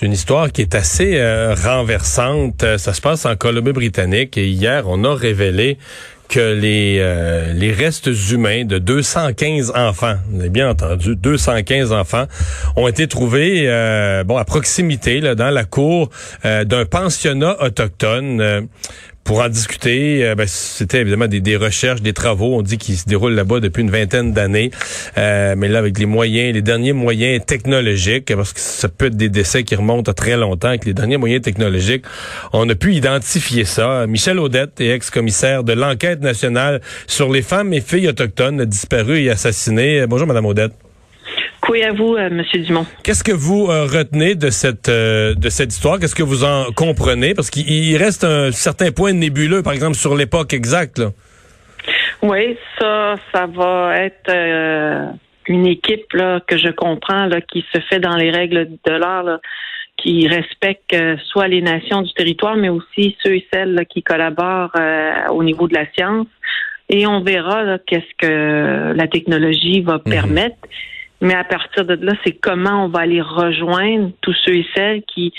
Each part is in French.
C'est une histoire qui est assez euh, renversante. Ça se passe en Colombie-Britannique et hier, on a révélé que les, euh, restes humains de 215 enfants, vous bien entendu, 215 enfants, ont été trouvés euh, bon à proximité là, dans la cour d'un pensionnat autochtone pour en discuter, euh, ben, c'était évidemment des, recherches, des travaux. On dit qu'ils se déroulent là-bas depuis une vingtaine d'années. Euh, mais là, avec les moyens, les derniers moyens technologiques, parce que ça peut être des décès qui remontent à très longtemps, avec les derniers moyens technologiques, on a pu identifier ça. Michel Audette est ex-commissaire de l'enquête nationale sur les femmes et filles autochtones disparues et assassinées. Bonjour, Madame Audette. Oui, à vous, euh, Monsieur Dumont. Qu'est-ce que vous euh, retenez de cette euh, de cette histoire? Qu'est-ce que vous en comprenez? Parce qu'il reste un certain point nébuleux, par exemple sur l'époque exacte. Oui, ça, ça va être une équipe là, que je comprends là, qui se fait dans les règles de l'art, qui respecte soit les nations du territoire, mais aussi ceux et celles qui collaborent au niveau de la science. Et on verra qu'est-ce que la technologie va mhm. permettre. Mais à partir de là, c'est comment on va aller rejoindre tous ceux et celles qui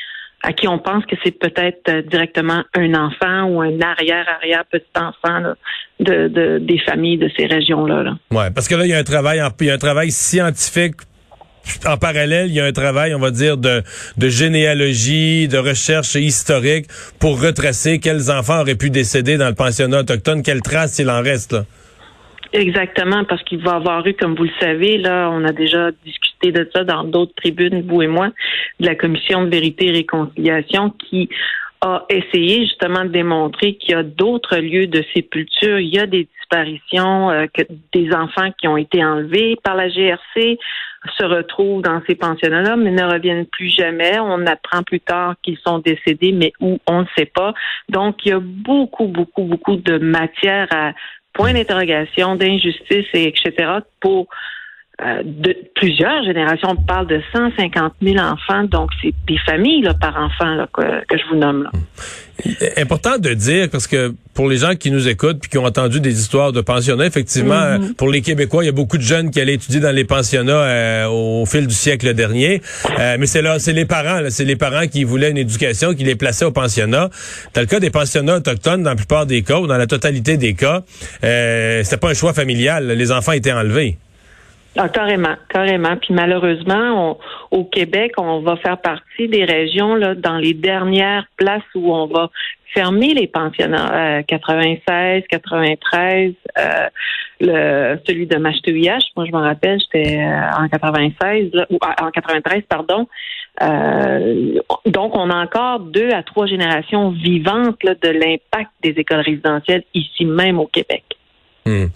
à qui on pense que c'est peut-être euh, directement un enfant ou un arrière-arrière petit enfant de, de, des familles de ces régions-là. Là. Ouais, parce que là, il y a un travail, il y a un travail scientifique en parallèle, il y a un travail, on va dire, de, généalogie, de recherche historique pour retracer quels enfants auraient pu décéder dans le pensionnat autochtone, quelles traces il en reste. Exactement, parce qu'il va avoir eu, comme vous le savez, là, on a déjà discuté de ça dans d'autres tribunes, vous et moi, de la commission de vérité et réconciliation qui a essayé justement de démontrer qu'il y a d'autres lieux de sépulture, il y a des disparitions, euh, que des enfants qui ont été enlevés par la GRC se retrouvent dans ces pensionnats-là, mais ne reviennent plus jamais. On apprend plus tard qu'ils sont décédés, mais où on ne sait pas. Donc, il y a beaucoup, beaucoup, beaucoup de matière à point d'interrogation, d'injustice, et etc. pour de plusieurs générations. On parle de 150 000 enfants, donc c'est des familles là, par enfant là, que, je vous nomme. Là. Important de dire, parce que pour les gens qui nous écoutent puis qui ont entendu des histoires de pensionnats, effectivement, mm-hmm. pour les Québécois, il y a beaucoup de jeunes qui allaient étudier dans les pensionnats euh, au fil du siècle dernier. Euh, mais c'est là, c'est les parents, c'est les parents qui voulaient une éducation, qui les plaçaient au pensionnat. Dans le cas des pensionnats autochtones, dans la plupart des cas, ou dans la totalité des cas, euh, c'était pas un choix familial. Les enfants étaient enlevés. Ah, carrément, carrément. Puis malheureusement, au Québec, on va faire partie des régions là, dans les dernières places où on va fermer les pensionnats. 96, 93, euh, le, celui de Machtouillache, moi je me rappelle, j'étais euh, en 96, ou ah, en 93, pardon. Euh, donc, on a encore deux à trois générations vivantes là, de l'impact des écoles résidentielles ici même au Québec. Hmm.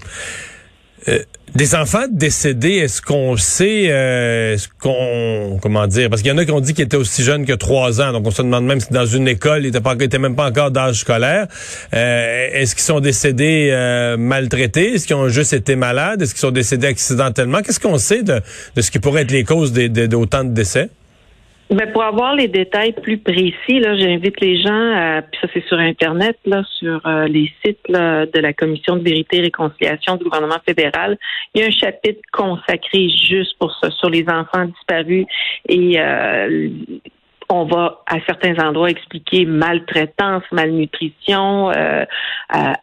Euh, des enfants décédés, est-ce qu'on sait, euh, ce qu'on, comment dire, parce qu'il y en a qui ont dit qu'ils étaient aussi jeunes que trois ans, donc on se demande même si dans une école, ils n'étaient même pas encore d'âge scolaire. Euh, est-ce qu'ils sont décédés maltraités, est-ce qu'ils ont juste été malades, est-ce qu'ils sont décédés accidentellement? Qu'est-ce qu'on sait de, de ce qui pourrait être les causes d'autant de décès? Ben pour avoir les détails plus précis, là, j'invite les gens, puis ça c'est sur Internet, là, sur euh, les sites de la Commission de vérité et réconciliation du gouvernement fédéral. Il y a un chapitre consacré juste pour ça, sur les enfants disparus et euh, on va à certains endroits expliquer maltraitance, malnutrition, euh,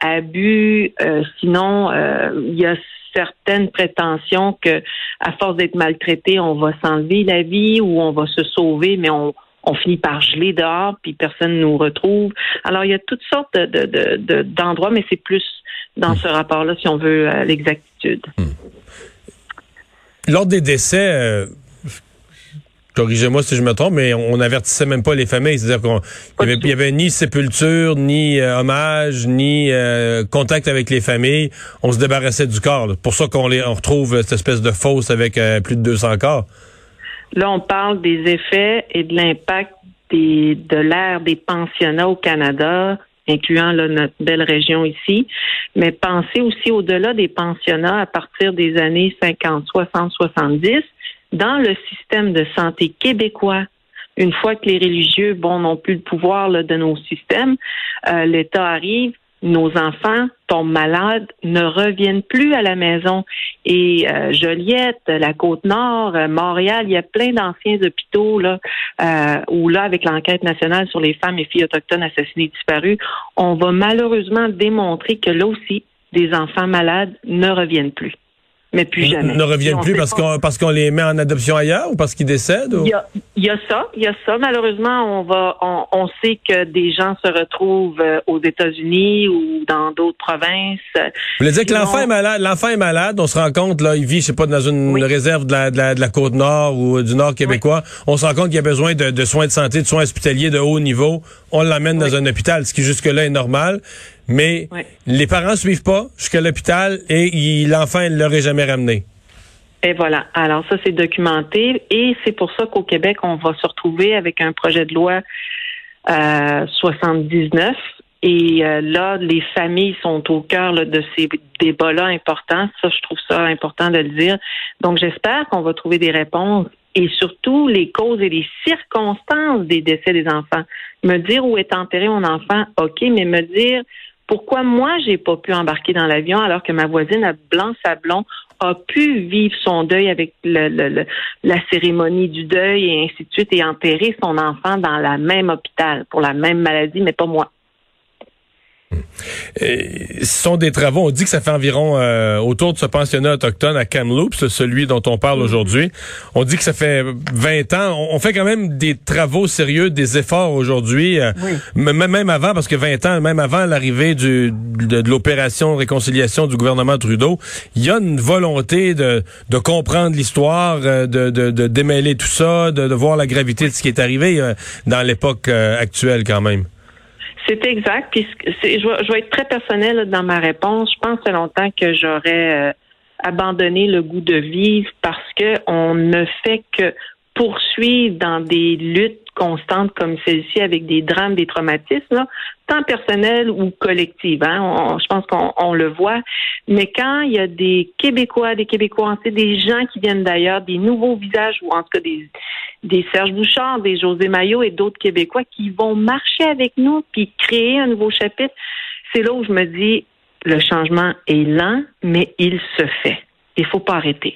abus. sinon, il y a certaines prétentions que, à force d'être maltraité, on va s'enlever la vie ou on va se sauver, mais on, finit par geler dehors, puis personne ne nous retrouve. Alors, il y a toutes sortes de, d'endroits, mais c'est plus dans ce rapport-là, si on veut, l'exactitude. Hmm. Lors des décès, euh, corrigez-moi si je me trompe, mais on n'avertissait même pas les familles. C'est-à-dire qu'il n'y avait, ni sépulture, ni euh, hommage, ni euh, contact avec les familles. On se débarrassait du corps. Pour ça qu'on les, on retrouve cette espèce de fosse avec euh, plus de 200 corps. Là, on parle des effets et de l'impact des, de l'ère des pensionnats au Canada, incluant notre belle région ici. Mais pensez aussi au-delà des pensionnats à partir des années 50, 60, 70 dans le système de santé québécois, une fois que les religieux, n'ont plus le pouvoir de nos systèmes, euh, l'État arrive, nos enfants tombent malades, ne reviennent plus à la maison. Et euh, Joliette, la Côte-Nord, euh, Montréal, il y a plein d'anciens hôpitaux là euh, où là, avec l'enquête nationale sur les femmes et filles autochtones assassinées disparues, on va malheureusement démontrer que là aussi, des enfants malades ne reviennent plus mais plus jamais. Ne reviennent plus parce qu'on parce qu'on les met en adoption ailleurs ou parce qu'ils décèdent? Il, y a, il y a, ça, il y a ça. Malheureusement, on va on, on sait que des gens se retrouvent euh, aux États-Unis ou dans d'autres provinces. Vous voulez dire que l'enfant est malade, l'enfant est malade, on se rend compte, là, il vit, je sais pas, dans une réserve de la, de la, de la côte nord ou du nord québécois. On se rend compte qu'il a besoin de, de, soins de santé, de soins hospitaliers de haut niveau. On l'amène dans un hôpital, ce qui jusque-là est normal. Mais les parents suivent pas jusqu'à l'hôpital et l'enfant ne l'aurait jamais ramené. Et voilà. Alors ça, c'est documenté. Et c'est pour ça qu'au Québec, on va se retrouver avec un projet de loi euh, 79. Et euh, là, les familles sont au cœur de ces débats-là importants. Ça, je trouve ça important de le dire. Donc, j'espère qu'on va trouver des réponses et surtout les causes et les circonstances des décès des enfants. Me dire où est enterré mon enfant, OK, mais me dire pourquoi moi, j'ai pas pu embarquer dans l'avion alors que ma voisine à Blanc-Sablon a pu vivre son deuil avec le, la cérémonie du deuil et ainsi de suite et enterrer son enfant dans la même hôpital pour la même maladie, mais pas moi. Ce sont des travaux, on dit que ça fait environ euh, autour de ce pensionnat autochtone à Kamloops, celui dont on parle mm-hmm. aujourd'hui. On dit que ça fait 20 ans. On, fait quand même des travaux sérieux, des efforts aujourd'hui, euh, même avant, parce que 20 ans, même avant l'arrivée de, de l'opération réconciliation du gouvernement Trudeau, il y a une volonté de, de comprendre l'histoire, euh, de, de, de, démêler tout ça, de, de, voir la gravité de ce qui est arrivé dans l'époque actuelle quand même. C'est exact. Puis je, vais, être très personnelle dans ma réponse. Je pense longtemps que j'aurais euh, abandonné le goût de vivre parce que on ne fait que poursuivre dans des luttes constantes comme celle-ci avec des drames, des traumatismes, tant personnels ou collectifs. Hein? je pense qu'on le voit. Mais quand il y a des Québécois, des Québécois, des gens qui viennent d'ailleurs, des nouveaux visages ou en tout cas des, Serge Bouchard, des José Maillot et d'autres Québécois qui vont marcher avec nous puis créer un nouveau chapitre, c'est là où je me dis le changement est lent, mais il se fait. Il faut pas arrêter.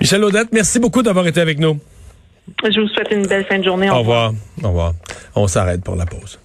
Michel Audette, merci beaucoup d'avoir été avec nous. Je vous souhaite une belle fin de journée. Au, revoir. Au revoir. On s'arrête pour la pause.